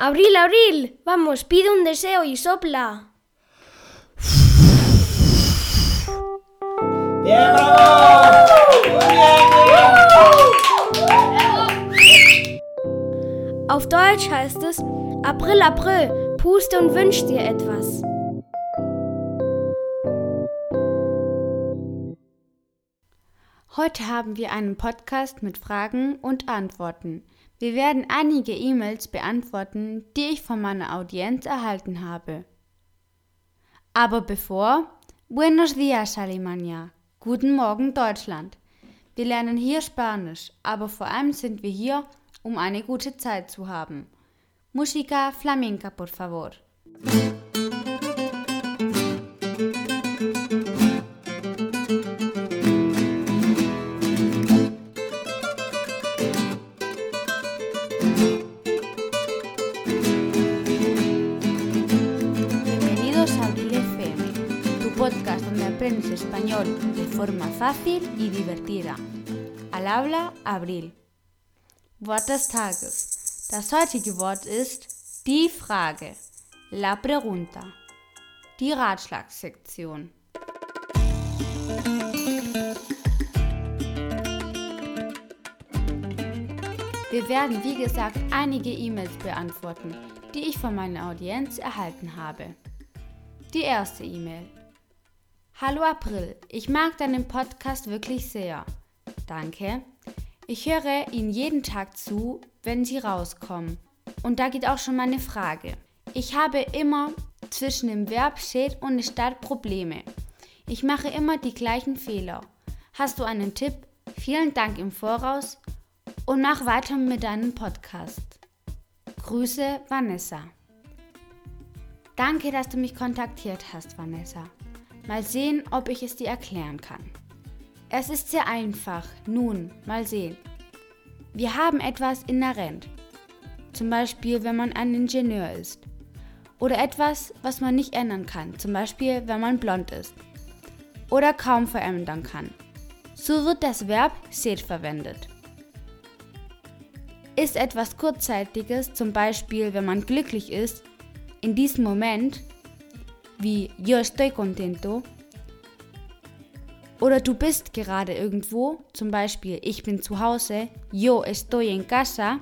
Abril, Abril, vamos, pide un deseo y sopla. Bien, bravo. Muy bien. Auf Deutsch heißt es April, April, puste und wünsch dir etwas. Heute haben wir einen Podcast mit Fragen und Antworten. Wir werden einige E-Mails beantworten, die ich von meiner Audienz erhalten habe. Aber bevor, Buenos dias, Alemania. Guten Morgen, Deutschland. Wir lernen hier Spanisch, aber vor allem sind wir hier, um eine gute Zeit zu haben. Música flamenca, por favor. Aprendes español de forma fácil y divertida. Al habla Abril. Wort des Tages. Das heutige Wort ist die Frage. La pregunta. Die Ratschlagssektion. Wir werden, wie gesagt, einige E-Mails beantworten, die ich von meiner Audienz erhalten habe. Die erste E-Mail. Hallo April, ich mag deinen Podcast wirklich sehr. Danke. Ich höre Ihnen jeden Tag zu, wenn Sie rauskommen. Und da geht auch schon meine Frage. Ich habe immer zwischen dem Verb steht und statt Probleme. Ich mache immer die gleichen Fehler. Hast du einen Tipp? Vielen Dank im Voraus und mach weiter mit deinem Podcast. Grüße, Vanessa. Danke, dass du mich kontaktiert hast, Vanessa. Mal sehen, ob ich es dir erklären kann. Es ist sehr einfach. Nun, mal sehen. Wir haben etwas inhärent. Zum Beispiel, wenn man ein Ingenieur ist. Oder etwas, was man nicht ändern kann. Zum Beispiel, wenn man blond ist. Oder kaum verändern kann. So wird das Verb ser verwendet. Ist etwas Kurzzeitiges, zum Beispiel, wenn man glücklich ist, in diesem Moment, wie yo estoy contento, oder du bist gerade irgendwo, zum Beispiel ich bin zu Hause, yo estoy en casa,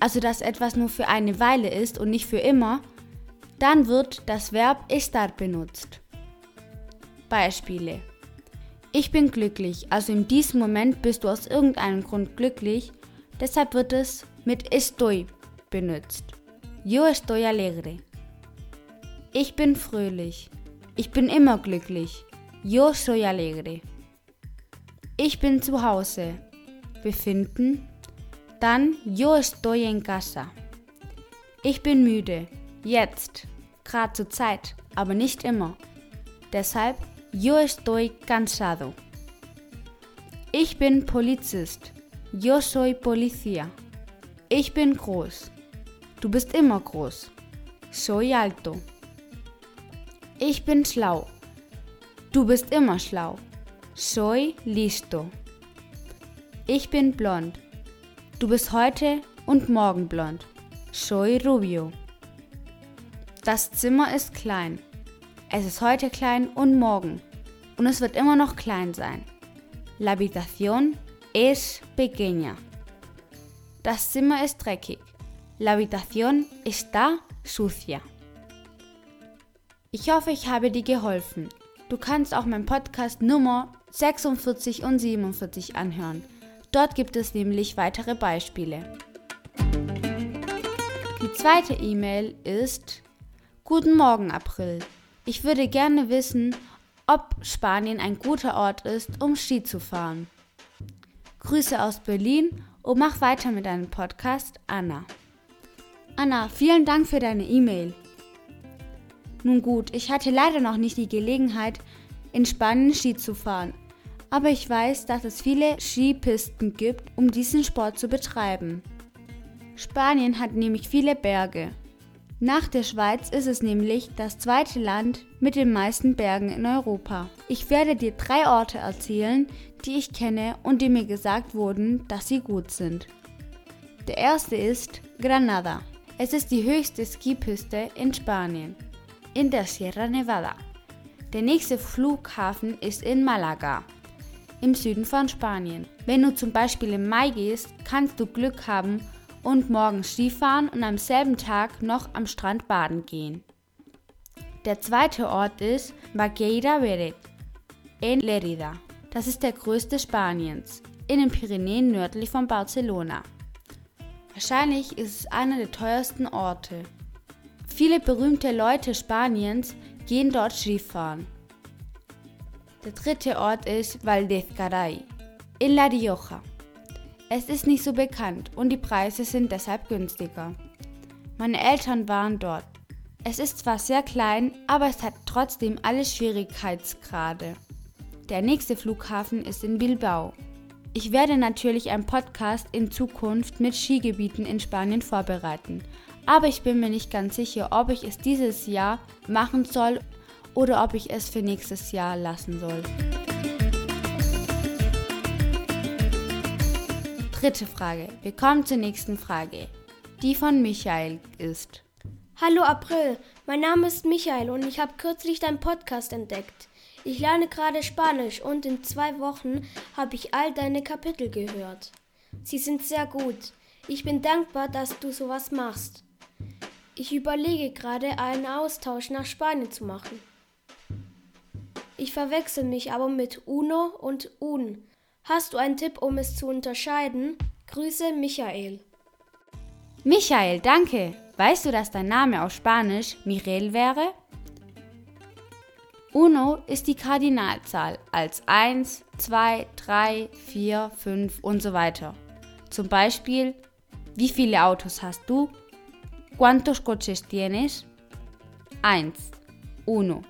also dass etwas nur für eine Weile ist und nicht für immer, dann wird das Verb estar benutzt. Beispiele. Ich bin glücklich, also in diesem Moment bist du aus irgendeinem Grund glücklich, deshalb wird es mit estoy benutzt. Yo estoy alegre. Ich bin fröhlich. Ich bin immer glücklich. Yo soy alegre. Ich bin zu Hause. Befinden. Dann yo estoy en casa. Ich bin müde. Jetzt. Gerade zur Zeit. Aber nicht immer. Deshalb yo estoy cansado. Ich bin Polizist. Yo soy policía. Ich bin groß. Du bist immer groß. Soy alto. Ich bin schlau. Du bist immer schlau. Soy listo. Ich bin blond. Du bist heute und morgen blond. Soy rubio. Das Zimmer ist klein. Es ist heute klein und morgen. Und es wird immer noch klein sein. La habitación es pequeña. Das Zimmer ist dreckig. La habitación está sucia. Ich hoffe, ich habe dir geholfen. Du kannst auch meinen Podcast Nummer 46 und 47 anhören. Dort gibt es nämlich weitere Beispiele. Die zweite E-Mail ist Guten Morgen, April. Ich würde gerne wissen, ob Spanien ein guter Ort ist, um Ski zu fahren. Grüße aus Berlin und mach weiter mit deinem Podcast, Anna. Anna, vielen Dank für deine E-Mail. Nun gut, ich hatte leider noch nicht die Gelegenheit, in Spanien Ski zu fahren, aber ich weiß, dass es viele Skipisten gibt, um diesen Sport zu betreiben. Spanien hat nämlich viele Berge. Nach der Schweiz ist es nämlich das zweite Land mit den meisten Bergen in Europa. Ich werde dir drei Orte erzählen, die ich kenne und die mir gesagt wurden, dass sie gut sind. Der erste ist Granada. Es ist die höchste Skipiste in Spanien, in der Sierra Nevada. Der nächste Flughafen ist in Malaga, im Süden von Spanien. Wenn du zum Beispiel im Mai gehst, kannst du Glück haben und morgen Skifahren und am selben Tag noch am Strand baden gehen. Der zweite Ort ist Baqueira Veret in Lerida. Das ist der größte Spaniens, in den Pyrenäen nördlich von Barcelona. Wahrscheinlich ist es einer der teuersten Orte. Viele berühmte Leute Spaniens gehen dort Skifahren. Der dritte Ort ist Valdezcaray in La Rioja. Es ist nicht so bekannt und die Preise sind deshalb günstiger. Meine Eltern waren dort. Es ist zwar sehr klein, aber es hat trotzdem alle Schwierigkeitsgrade. Der nächste Flughafen ist in Bilbao. Ich werde natürlich einen Podcast in Zukunft mit Skigebieten in Spanien vorbereiten, aber ich bin mir nicht ganz sicher, ob ich es dieses Jahr machen soll oder ob ich es für nächstes Jahr lassen soll. Dritte Frage. Wir kommen zur nächsten Frage, die von Michael ist. Hallo April, mein Name ist Michael und ich habe kürzlich deinen Podcast entdeckt. Ich lerne gerade Spanisch und in zwei Wochen habe ich all deine Kapitel gehört. Sie sind sehr gut. Ich bin dankbar, dass du sowas machst. Ich überlege gerade, einen Austausch nach Spanien zu machen. Ich verwechsel mich aber mit Uno und Un. Hast du einen Tipp, um es zu unterscheiden? Grüße, Michael. Michael, danke. Weißt du, dass dein Name auf Spanisch Mirel wäre? Uno ist die Kardinalzahl als 1, 2, 3, 4, 5 und so weiter. Zum Beispiel, wie viele Autos hast du? ¿Cuántos coches tienes? 1. Uno.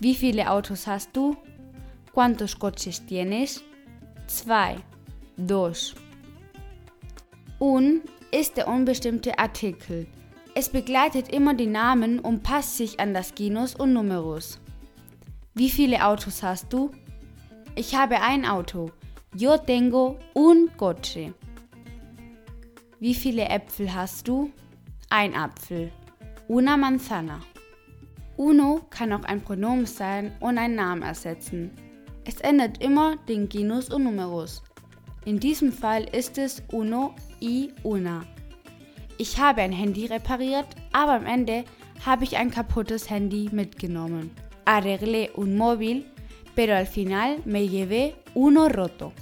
Wie viele Autos hast du? ¿Cuántos coches tienes? 2. Dos. Un ist der unbestimmte Artikel. Es begleitet immer die Namen und passt sich an das Genus und Numerus. Wie viele Autos hast du? Ich habe ein Auto. Yo tengo un coche. Wie viele Äpfel hast du? Ein Apfel. Una manzana. Uno kann auch ein Pronomen sein und einen Namen ersetzen. Es ändert immer den Genus und Numerus. In diesem Fall ist es uno y una. Ich habe ein Handy repariert, aber am Ende habe ich ein kaputtes Handy mitgenommen. Arreglé un móvil, pero al final me llevé uno roto.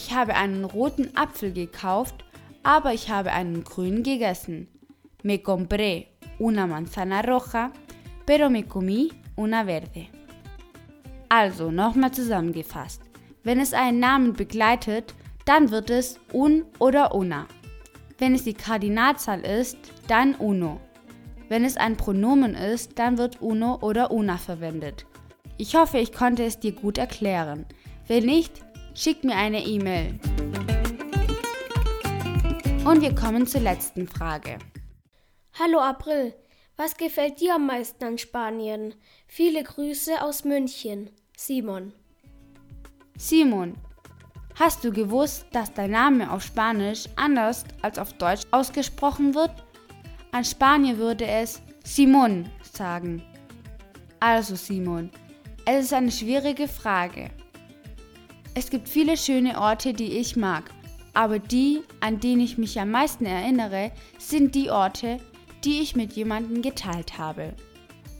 Ich habe einen roten Apfel gekauft, aber ich habe einen grünen gegessen. Me compré una manzana roja, pero me comí una verde. Also nochmal zusammengefasst. Wenn es einen Namen begleitet, dann wird es un oder una. Wenn es die Kardinalzahl ist, dann uno. Wenn es ein Pronomen ist, dann wird uno oder una verwendet. Ich hoffe, ich konnte es dir gut erklären. Wenn nicht, schick mir eine E-Mail. Und wir kommen zur letzten Frage. Hallo April, was gefällt dir am meisten an Spanien? Viele Grüße aus München. Simon. Simon, hast du gewusst, dass dein Name auf Spanisch anders als auf Deutsch ausgesprochen wird? An Spanier würde es Simon sagen. Also Simon, es ist eine schwierige Frage. Es gibt viele schöne Orte, die ich mag, aber die, an denen ich mich am meisten erinnere, sind die Orte, die ich mit jemandem geteilt habe.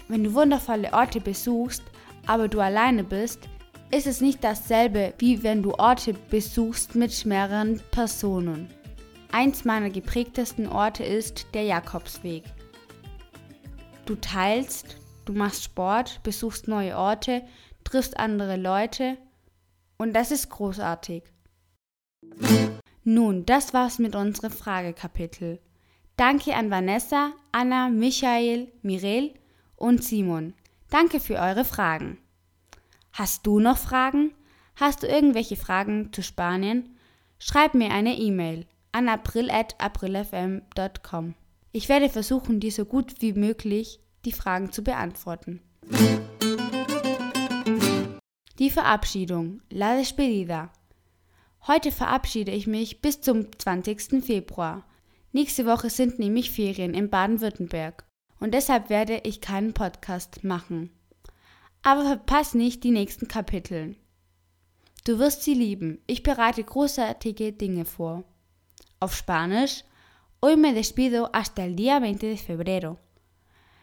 Wenn du wundervolle Orte besuchst, aber du alleine bist, ist es nicht dasselbe, wie wenn du Orte besuchst mit mehreren Personen. Eins meiner geprägtesten Orte ist der Jakobsweg. Du teilst, du machst Sport, besuchst neue Orte, triffst andere Leute und das ist großartig. Nun, das war's mit unserem Fragekapitel. Danke an Vanessa, Anna, Michael, Mirel und Simon. Danke für eure Fragen. Hast du noch Fragen? Hast du irgendwelche Fragen zu Spanien? Schreib mir eine E-Mail an april.aprilfm.com. Ich werde versuchen, dir so gut wie möglich die Fragen zu beantworten. Die Verabschiedung, la despedida. Heute verabschiede ich mich bis zum 20. Februar. Nächste Woche sind nämlich Ferien in Baden-Württemberg und deshalb werde ich keinen Podcast machen. Aber verpass nicht die nächsten Kapitel. Du wirst sie lieben. Ich bereite großartige Dinge vor. Auf Spanisch, hoy me despido hasta el día 20 de febrero.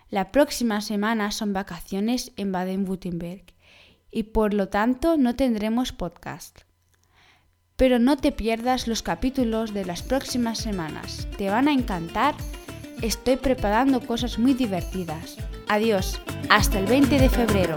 La próxima semana son vacaciones en Baden-Württemberg y por lo tanto no tendremos podcast. Pero no te pierdas los capítulos de las próximas semanas. Te van a encantar. Estoy preparando cosas muy divertidas. Adiós. Hasta el 20 de febrero.